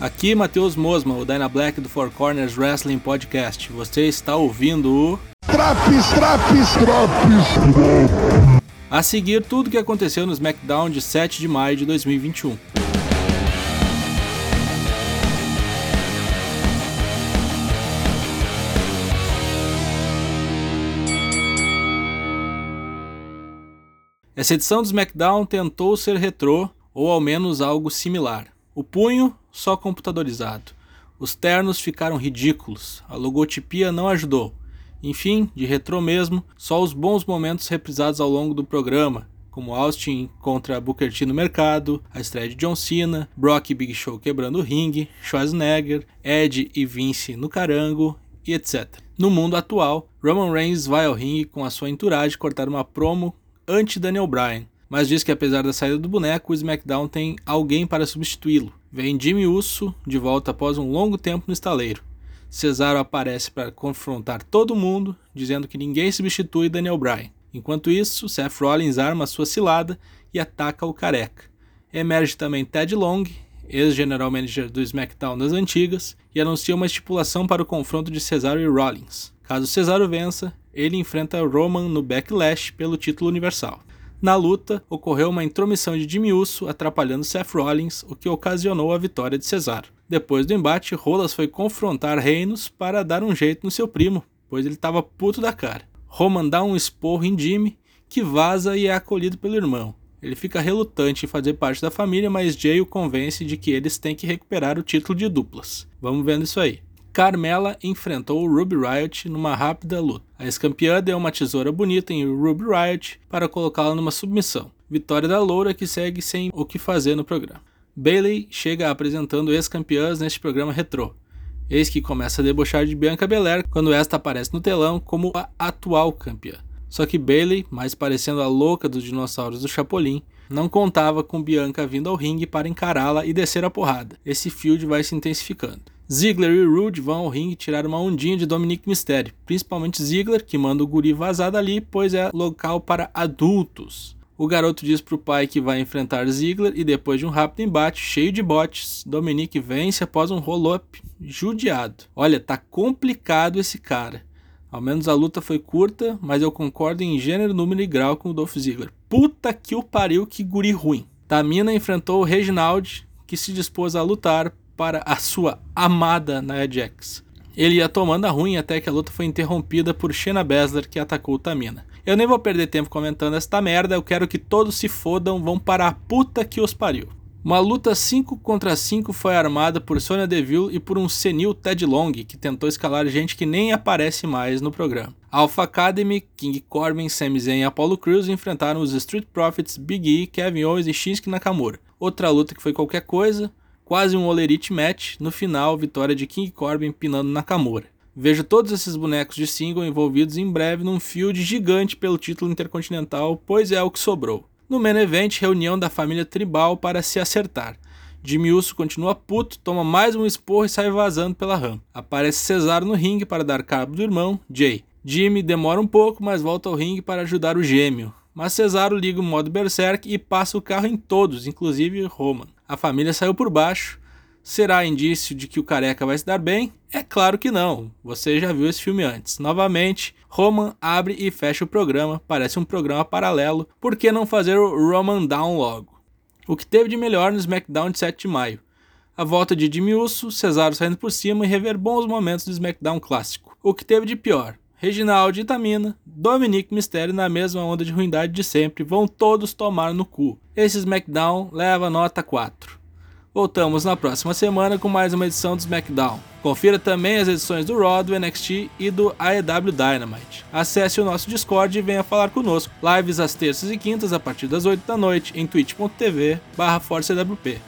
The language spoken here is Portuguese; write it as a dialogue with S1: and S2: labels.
S1: Aqui Matheus Mosma, o Dyna Black do Four Corners Wrestling Podcast. Você está ouvindo o.
S2: Traps, traps, traps!
S1: A seguir, tudo o que aconteceu no SmackDown de 7 de maio de 2021. Essa edição do SmackDown tentou ser retrô, ou ao menos algo similar. O punho, só computadorizado. Os ternos ficaram ridículos, a logotipia não ajudou. Enfim, de retrô mesmo, só os bons momentos reprisados ao longo do programa, como Austin contra Booker T no mercado, a estreia de John Cena, Brock e Big Show quebrando o ringue, Schwarzenegger, Ed e Vince no carango e etc. No mundo atual, Roman Reigns vai ao ringue com a sua entourage cortar uma promo anti-Daniel Bryan, mas diz que apesar da saída do boneco, o SmackDown tem alguém para substituí-lo. Vem Jimmy Uso de volta após um longo tempo no estaleiro. Cesaro aparece para confrontar todo mundo, dizendo que ninguém substitui Daniel Bryan. Enquanto isso, Seth Rollins arma sua cilada e ataca o careca. Emerge também Ted Long, ex-general manager do SmackDown das antigas, e anuncia uma estipulação para o confronto de Cesaro e Rollins. Caso Cesaro vença, ele enfrenta Roman no Backlash pelo título universal. Na luta, ocorreu uma intromissão de Jimmy Uso atrapalhando Seth Rollins, o que ocasionou a vitória de Cesaro. Depois do embate, Rolas foi confrontar Reinos para dar um jeito no seu primo, pois ele estava puto da cara. Roman dá um esporro em Jimmy, que vaza e é acolhido pelo irmão. Ele fica relutante em fazer parte da família, mas Jay o convence de que eles têm que recuperar o título de duplas. Vamos vendo isso aí. Carmela enfrentou Ruby Riot numa rápida luta. A ex-campeã deu uma tesoura bonita em Ruby Riot para colocá-la numa submissão. Vitória da Loura que segue sem o que fazer no programa. Bailey chega apresentando ex-campeãs neste programa retrô. Eis que começa a debochar de Bianca Belair quando esta aparece no telão como a atual campeã. Só que Bailey, mais parecendo a louca dos dinossauros do Chapolin, não contava com Bianca vindo ao ringue para encará-la e descer a porrada. Esse feud vai se intensificando. Ziggler e Rude vão ao ringue tirar uma ondinha de Dominic Mysterio, principalmente Ziggler, que manda o guri vazar dali, pois é local para adultos. O garoto diz pro pai que vai enfrentar Ziggler e depois de um rápido embate cheio de botes, Dominic vence após um roll-up judiado. Olha, tá complicado esse cara. Ao menos a luta foi curta, mas eu concordo em gênero, número e grau com o Dolph Ziggler. Puta que o pariu, que guri ruim. Tamina enfrentou o Reginald, que se dispôs a lutar para a sua amada Nia Jax. Ele ia tomando a ruim até que a luta foi interrompida por Shayna Baszler que atacou Tamina. Eu nem vou perder tempo comentando esta merda, eu quero que todos se fodam, vão para a puta que os pariu. Uma luta 5 contra 5 foi armada por Sonya Deville e por um senil Ted Long, que tentou escalar gente que nem aparece mais no programa. Alpha Academy, King Corbin, Sami Zayn e Apollo Crews enfrentaram os Street Profits, Big E, Kevin Owens e Shinsuke Nakamura. Outra luta que foi qualquer coisa, quase um Olerite match, no final, vitória de King Corbin pinando Nakamura. Vejo todos esses bonecos de single envolvidos em breve num field gigante pelo título intercontinental, pois é o que sobrou. No main event, reunião da família tribal para se acertar. Jimmy Uso continua puto, toma mais um esporro e sai vazando pela rampa. Aparece Cesaro no ringue para dar cabo do irmão, Jay. Jimmy demora um pouco, mas volta ao ringue para ajudar o gêmeo. Mas Cesaro liga o modo Berserk e passa o carro em todos, inclusive Roman a família saiu por baixo. Será indício de que o careca vai se dar bem? É claro que não. Você já viu esse filme antes. Novamente, Roman abre e fecha o programa. Parece um programa paralelo. Por que não fazer o Roman Down logo? O que teve de melhor no SmackDown de 7 de maio? A volta de Jimmy Uso, Cesaro saindo por cima e rever bons momentos do SmackDown clássico. O que teve de pior? Reginaldo e Tamina, Dominic Mysterio na mesma onda de ruindade de sempre, vão todos tomar no cu. Esse SmackDown leva nota 4. Voltamos na próxima semana com mais uma edição do SmackDown. Confira também as edições do Raw, do NXT e do AEW Dynamite. Acesse o nosso Discord e venha falar conosco. Lives às terças e quintas a partir das 8 da noite em twitch.tv/forcewp.